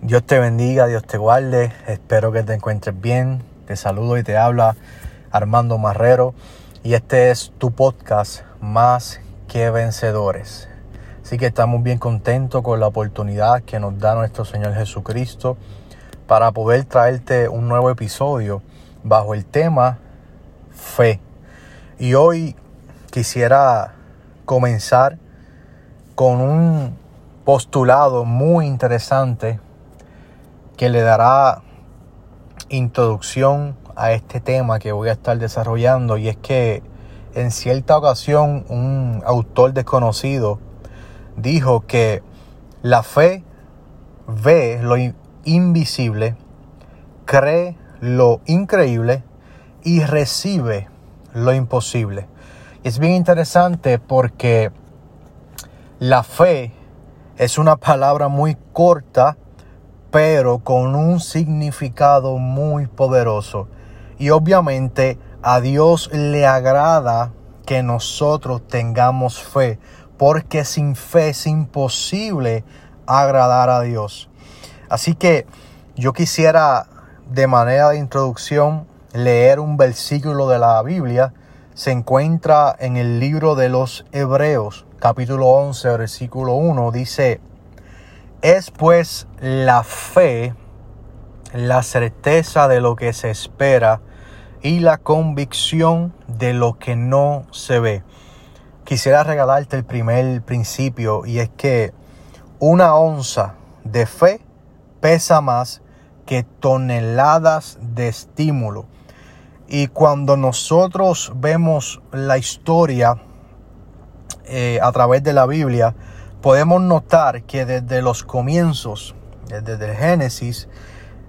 Dios te bendiga, Dios te guarde, espero que te encuentres bien. Te saludo y te habla Armando Marrero y este es tu podcast Más que Vencedores. Así que estamos bien contentos con la oportunidad que nos da nuestro Señor Jesucristo para poder traerte un nuevo episodio bajo el tema fe. Y hoy quisiera comenzar con un postulado muy interesante que le dará introducción a este tema que voy a estar desarrollando y es que en cierta ocasión un autor desconocido dijo que la fe ve lo invisible, cree lo increíble y recibe lo imposible. es bien interesante porque la fe es una palabra muy corta pero con un significado muy poderoso. Y obviamente a Dios le agrada que nosotros tengamos fe, porque sin fe es imposible agradar a Dios. Así que yo quisiera de manera de introducción leer un versículo de la Biblia. Se encuentra en el libro de los Hebreos, capítulo 11, versículo 1. Dice, es pues la fe, la certeza de lo que se espera y la convicción de lo que no se ve. Quisiera regalarte el primer principio y es que una onza de fe pesa más que toneladas de estímulo. Y cuando nosotros vemos la historia eh, a través de la Biblia, podemos notar que desde los comienzos, desde el Génesis,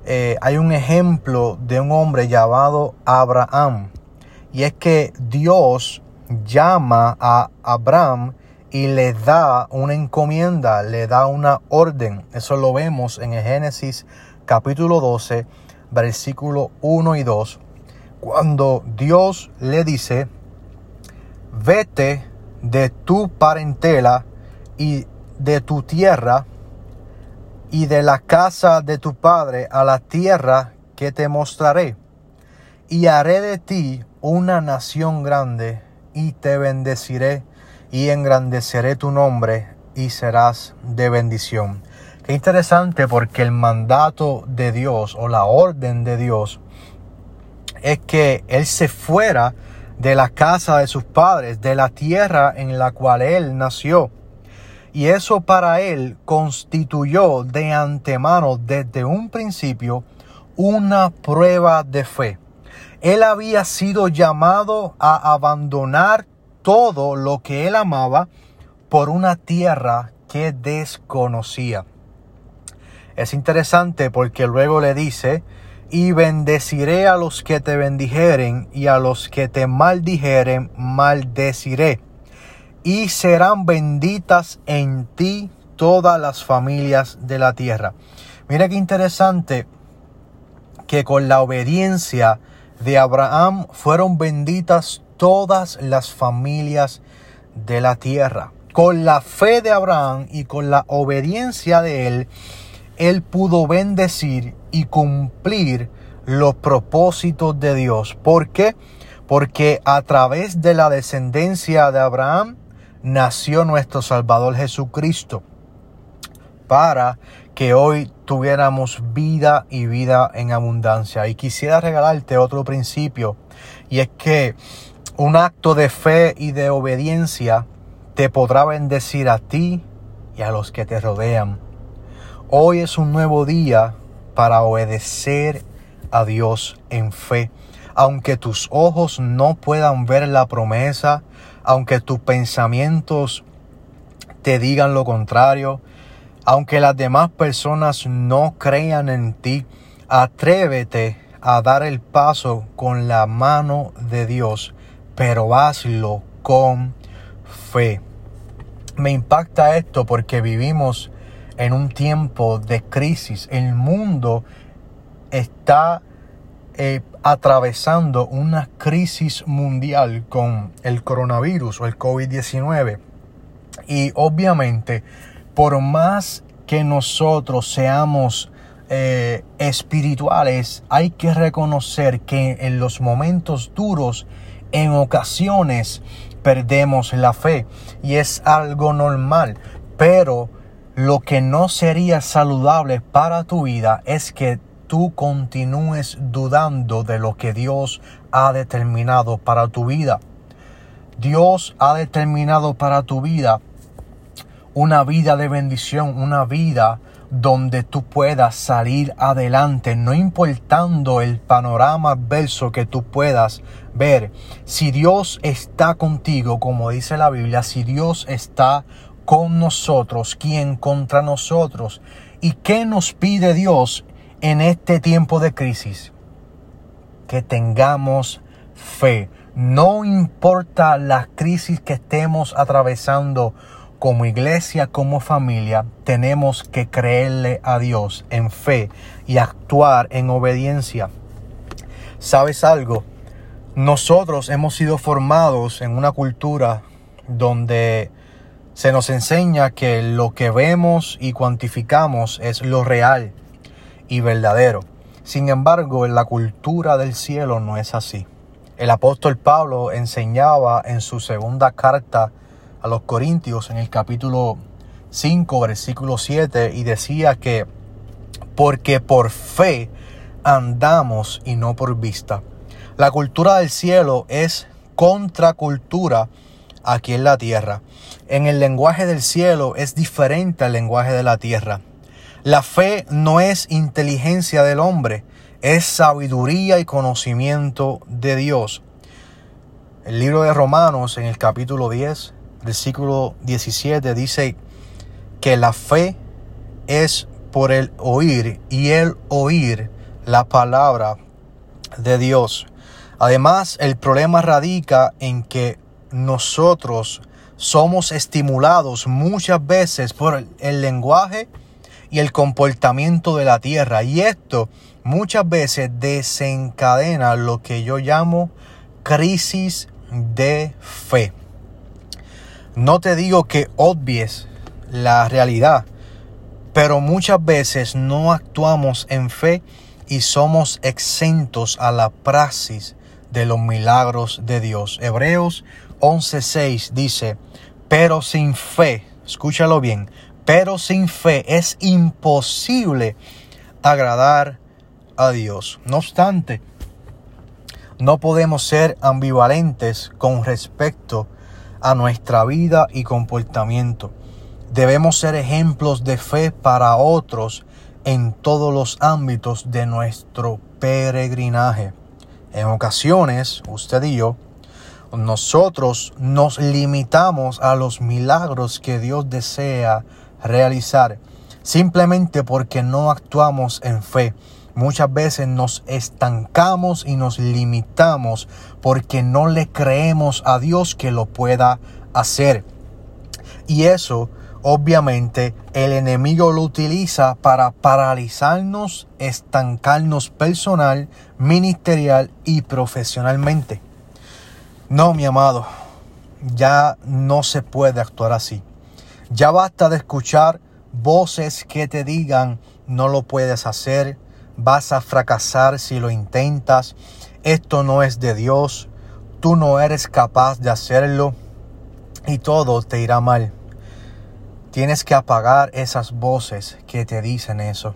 eh, hay un ejemplo de un hombre llamado Abraham. Y es que Dios llama a Abraham y le da una encomienda, le da una orden. Eso lo vemos en el Génesis capítulo 12, versículo 1 y 2, cuando Dios le dice, vete de tu parentela y de tu tierra y de la casa de tu padre a la tierra que te mostraré. Y haré de ti una nación grande y te bendeciré y engrandeceré tu nombre y serás de bendición. Qué interesante porque el mandato de Dios o la orden de Dios es que Él se fuera de la casa de sus padres, de la tierra en la cual Él nació y eso para él constituyó de antemano, desde un principio, una prueba de fe. Él había sido llamado a abandonar todo lo que él amaba por una tierra que desconocía. Es interesante porque luego le dice, y bendeciré a los que te bendijeren y a los que te maldijeren maldeciré y serán benditas en ti todas las familias de la tierra. Mira qué interesante que con la obediencia de Abraham fueron benditas todas las familias de la tierra. Con la fe de Abraham y con la obediencia de él, él pudo bendecir y cumplir los propósitos de Dios. ¿Por qué? Porque a través de la descendencia de Abraham, nació nuestro Salvador Jesucristo para que hoy tuviéramos vida y vida en abundancia. Y quisiera regalarte otro principio y es que un acto de fe y de obediencia te podrá bendecir a ti y a los que te rodean. Hoy es un nuevo día para obedecer a Dios en fe. Aunque tus ojos no puedan ver la promesa, aunque tus pensamientos te digan lo contrario, aunque las demás personas no crean en ti, atrévete a dar el paso con la mano de Dios, pero hazlo con fe. Me impacta esto porque vivimos en un tiempo de crisis. El mundo está eh, atravesando una crisis mundial con el coronavirus o el COVID-19. Y obviamente, por más que nosotros seamos eh, espirituales hay que reconocer que en los momentos duros, en ocasiones, perdemos la fe y es algo normal, pero lo que no sería saludable para tu vida es que tú continúes dudando de lo que Dios ha determinado para tu vida. Dios ha determinado para tu vida una vida de bendición, una vida donde tú puedas salir adelante, no importando el panorama adverso que tú puedas ver. Si Dios está contigo, como dice la Biblia, si Dios está con nosotros, ¿quién contra nosotros? ¿Y qué nos pide Dios en este tiempo de crisis? Que tengamos fe. No importa la crisis que estemos atravesando como iglesia, como familia, tenemos que creerle a Dios en fe y actuar en obediencia. ¿Sabes algo? Nosotros hemos sido formados en una cultura donde se nos enseña que lo que vemos y cuantificamos es lo real y verdadero. Sin embargo, en la cultura del cielo no es así. El apóstol Pablo enseñaba en su segunda carta a los Corintios en el capítulo 5, versículo 7, y decía que porque por fe andamos y no por vista. La cultura del cielo es contracultura aquí en la tierra. En el lenguaje del cielo es diferente al lenguaje de la tierra. La fe no es inteligencia del hombre, es sabiduría y conocimiento de Dios. El libro de Romanos en el capítulo 10, versículo 17 dice que la fe es por el oír y el oír la palabra de Dios. Además, el problema radica en que nosotros somos estimulados muchas veces por el lenguaje y el comportamiento de la tierra. Y esto muchas veces desencadena lo que yo llamo crisis de fe. No te digo que obvies la realidad, pero muchas veces no actuamos en fe y somos exentos a la praxis de los milagros de Dios. Hebreos 11:6 dice, pero sin fe, escúchalo bien, pero sin fe es imposible agradar a Dios. No obstante, no podemos ser ambivalentes con respecto a nuestra vida y comportamiento. Debemos ser ejemplos de fe para otros en todos los ámbitos de nuestro peregrinaje. En ocasiones, usted y yo, nosotros nos limitamos a los milagros que Dios desea realizar simplemente porque no actuamos en fe. Muchas veces nos estancamos y nos limitamos porque no le creemos a Dios que lo pueda hacer. Y eso, obviamente, el enemigo lo utiliza para paralizarnos, estancarnos personal, ministerial y profesionalmente. No, mi amado, ya no se puede actuar así. Ya basta de escuchar voces que te digan no lo puedes hacer, vas a fracasar si lo intentas, esto no es de Dios, tú no eres capaz de hacerlo y todo te irá mal. Tienes que apagar esas voces que te dicen eso.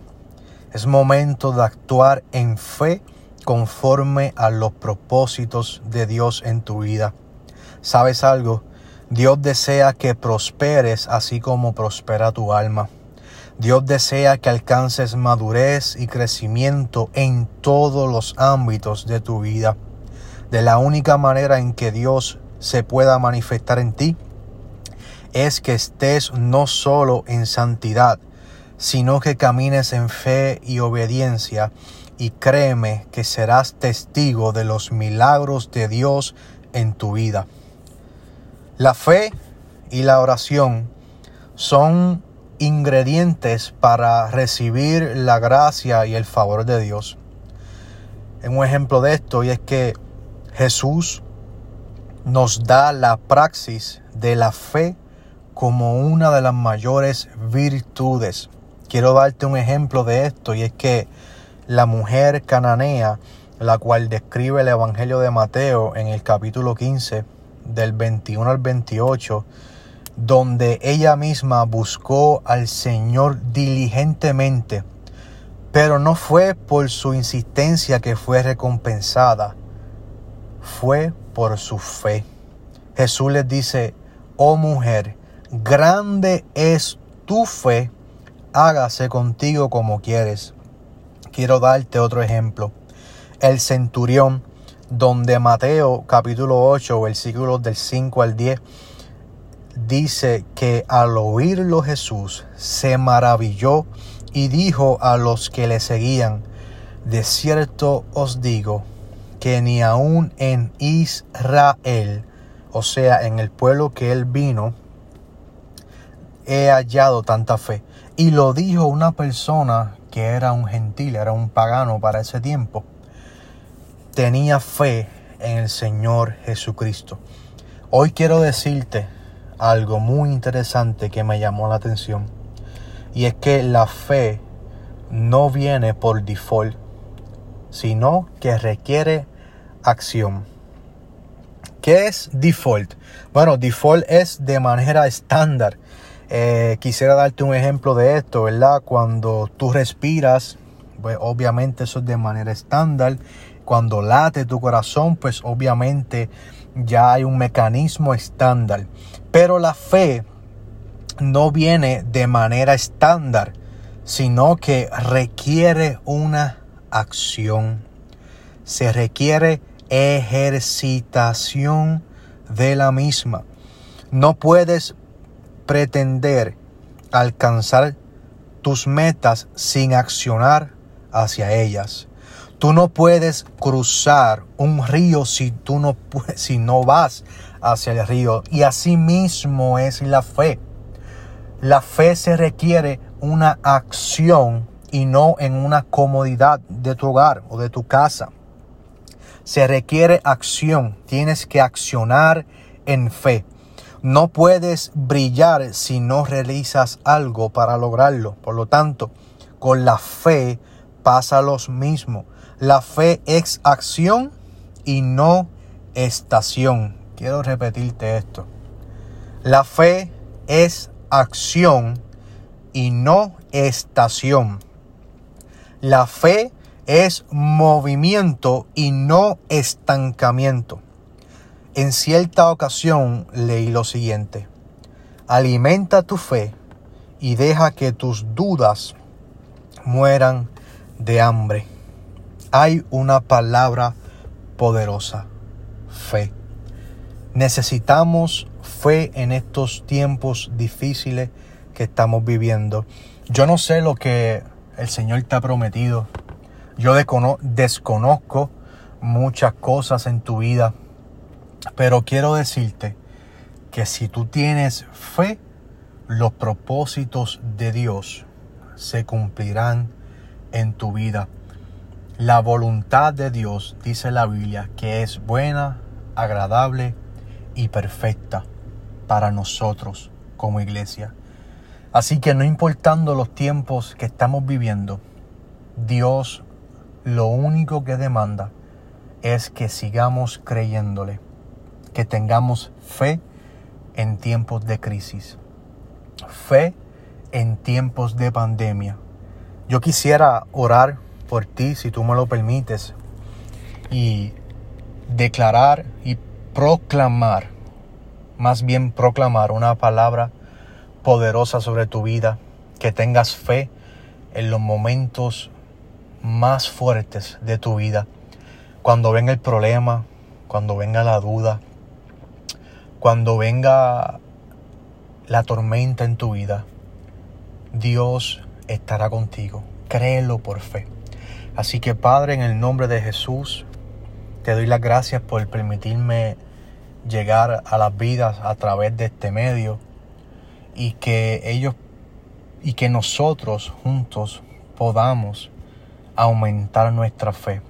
Es momento de actuar en fe conforme a los propósitos de Dios en tu vida. ¿Sabes algo? Dios desea que prosperes así como prospera tu alma. Dios desea que alcances madurez y crecimiento en todos los ámbitos de tu vida. De la única manera en que Dios se pueda manifestar en ti es que estés no solo en santidad, sino que camines en fe y obediencia y créeme que serás testigo de los milagros de Dios en tu vida. La fe y la oración son ingredientes para recibir la gracia y el favor de Dios. Un ejemplo de esto y es que Jesús nos da la praxis de la fe como una de las mayores virtudes quiero darte un ejemplo de esto y es que la mujer cananea, la cual describe el Evangelio de Mateo en el capítulo 15, del 21 al 28, donde ella misma buscó al Señor diligentemente, pero no fue por su insistencia que fue recompensada, fue por su fe. Jesús les dice, oh mujer, grande es tu fe, hágase contigo como quieres. Quiero darte otro ejemplo. El centurión, donde Mateo capítulo 8, versículos del 5 al 10, dice que al oírlo Jesús se maravilló y dijo a los que le seguían, de cierto os digo que ni aun en Israel, o sea, en el pueblo que él vino, he hallado tanta fe. Y lo dijo una persona que era un gentil, era un pagano para ese tiempo. Tenía fe en el Señor Jesucristo. Hoy quiero decirte algo muy interesante que me llamó la atención. Y es que la fe no viene por default, sino que requiere acción. ¿Qué es default? Bueno, default es de manera estándar. Eh, quisiera darte un ejemplo de esto, ¿verdad? Cuando tú respiras, pues obviamente eso es de manera estándar. Cuando late tu corazón, pues obviamente ya hay un mecanismo estándar. Pero la fe no viene de manera estándar, sino que requiere una acción. Se requiere ejercitación de la misma. No puedes pretender alcanzar tus metas sin accionar hacia ellas. Tú no puedes cruzar un río si tú no, si no vas hacia el río. Y así mismo es la fe. La fe se requiere una acción y no en una comodidad de tu hogar o de tu casa. Se requiere acción. Tienes que accionar en fe. No puedes brillar si no realizas algo para lograrlo. Por lo tanto, con la fe pasa lo mismo. La fe es acción y no estación. Quiero repetirte esto. La fe es acción y no estación. La fe es movimiento y no estancamiento. En cierta ocasión leí lo siguiente. Alimenta tu fe y deja que tus dudas mueran de hambre. Hay una palabra poderosa, fe. Necesitamos fe en estos tiempos difíciles que estamos viviendo. Yo no sé lo que el Señor te ha prometido. Yo desconozco muchas cosas en tu vida pero quiero decirte que si tú tienes fe, los propósitos de Dios se cumplirán en tu vida. La voluntad de Dios, dice la Biblia, que es buena, agradable y perfecta para nosotros como iglesia. Así que no importando los tiempos que estamos viviendo, Dios lo único que demanda es que sigamos creyéndole que tengamos fe en tiempos de crisis, fe en tiempos de pandemia. Yo quisiera orar por ti, si tú me lo permites, y declarar y proclamar, más bien proclamar una palabra poderosa sobre tu vida, que tengas fe en los momentos más fuertes de tu vida, cuando venga el problema, cuando venga la duda, cuando venga la tormenta en tu vida, Dios estará contigo. Créelo por fe. Así que Padre, en el nombre de Jesús, te doy las gracias por permitirme llegar a las vidas a través de este medio y que ellos y que nosotros juntos podamos aumentar nuestra fe.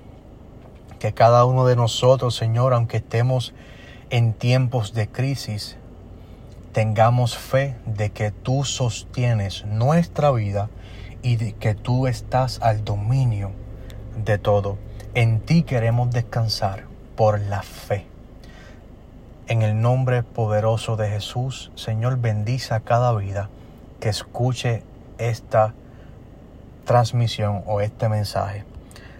Que cada uno de nosotros, Señor, aunque estemos en tiempos de crisis tengamos fe de que tú sostienes nuestra vida y de que tú estás al dominio de todo. En ti queremos descansar por la fe. En el nombre poderoso de Jesús, Señor, bendice a cada vida que escuche esta transmisión o este mensaje.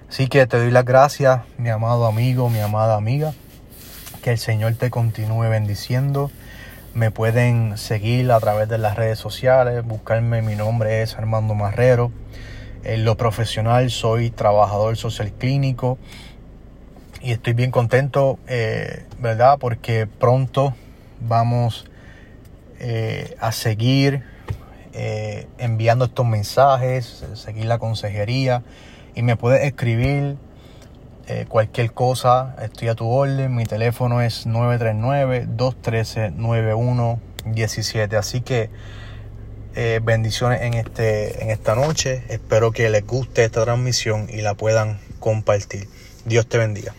Así que te doy las gracias, mi amado amigo, mi amada amiga. Que el Señor te continúe bendiciendo. Me pueden seguir a través de las redes sociales, buscarme, mi nombre es Armando Marrero. En lo profesional soy trabajador social clínico y estoy bien contento, eh, ¿verdad? Porque pronto vamos eh, a seguir eh, enviando estos mensajes, seguir la consejería y me puedes escribir cualquier cosa, estoy a tu orden. Mi teléfono es 939-213-9117. Así que eh, bendiciones en, este, en esta noche. Espero que les guste esta transmisión y la puedan compartir. Dios te bendiga.